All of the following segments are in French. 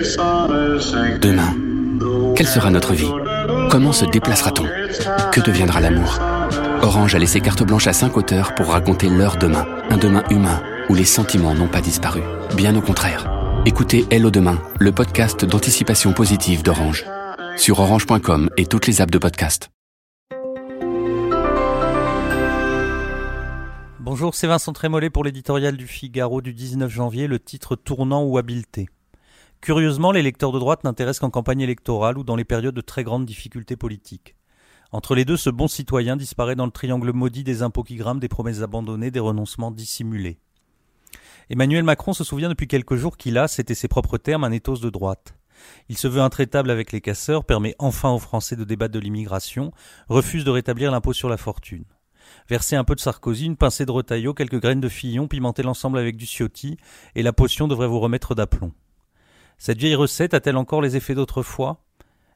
Demain, quelle sera notre vie? Comment se déplacera-t-on? Que deviendra l'amour? Orange a laissé carte blanche à cinq auteurs pour raconter leur demain, un demain humain où les sentiments n'ont pas disparu. Bien au contraire. Écoutez Hello Demain, le podcast d'anticipation positive d'Orange. Sur orange.com et toutes les apps de podcast. Bonjour, c'est Vincent Trémollet pour l'éditorial du Figaro du 19 janvier, le titre Tournant ou habileté? Curieusement, les lecteurs de droite n'intéressent qu'en campagne électorale ou dans les périodes de très grandes difficultés politiques. Entre les deux, ce bon citoyen disparaît dans le triangle maudit des impôts qui grimpent, des promesses abandonnées, des renoncements dissimulés. Emmanuel Macron se souvient depuis quelques jours qu'il a, c'était ses propres termes, un éthos de droite. Il se veut intraitable avec les casseurs, permet enfin aux Français de débattre de l'immigration, refuse de rétablir l'impôt sur la fortune. Verser un peu de Sarkozy, une pincée de Retailleau, quelques graines de Fillon, pimenter l'ensemble avec du Ciotti, et la potion devrait vous remettre d'aplomb. Cette vieille recette a-t-elle encore les effets d'autrefois?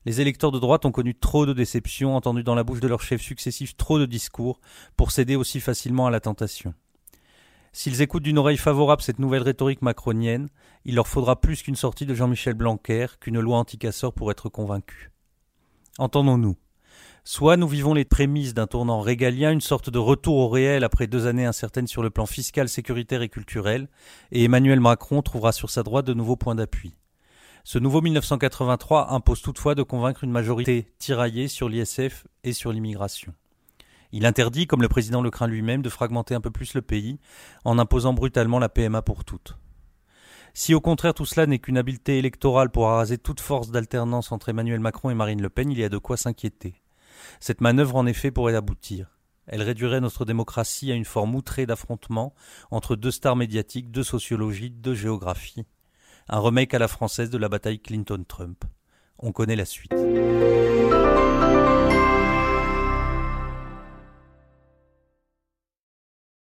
Les électeurs de droite ont connu trop de déceptions, entendu dans la bouche de leurs chefs successifs trop de discours, pour céder aussi facilement à la tentation. S'ils écoutent d'une oreille favorable cette nouvelle rhétorique macronienne, il leur faudra plus qu'une sortie de Jean-Michel Blanquer, qu'une loi anticasseur pour être convaincus. Entendons-nous. Soit nous vivons les prémices d'un tournant régalien, une sorte de retour au réel après deux années incertaines sur le plan fiscal, sécuritaire et culturel, et Emmanuel Macron trouvera sur sa droite de nouveaux points d'appui. Ce nouveau 1983 impose toutefois de convaincre une majorité tiraillée sur l'ISF et sur l'immigration. Il interdit, comme le président le craint lui-même, de fragmenter un peu plus le pays en imposant brutalement la PMA pour toutes. Si au contraire tout cela n'est qu'une habileté électorale pour araser toute force d'alternance entre Emmanuel Macron et Marine Le Pen, il y a de quoi s'inquiéter. Cette manœuvre en effet pourrait aboutir. Elle réduirait notre démocratie à une forme outrée d'affrontement entre deux stars médiatiques, deux sociologies, deux géographies un remake à la française de la bataille Clinton-Trump. On connaît la suite.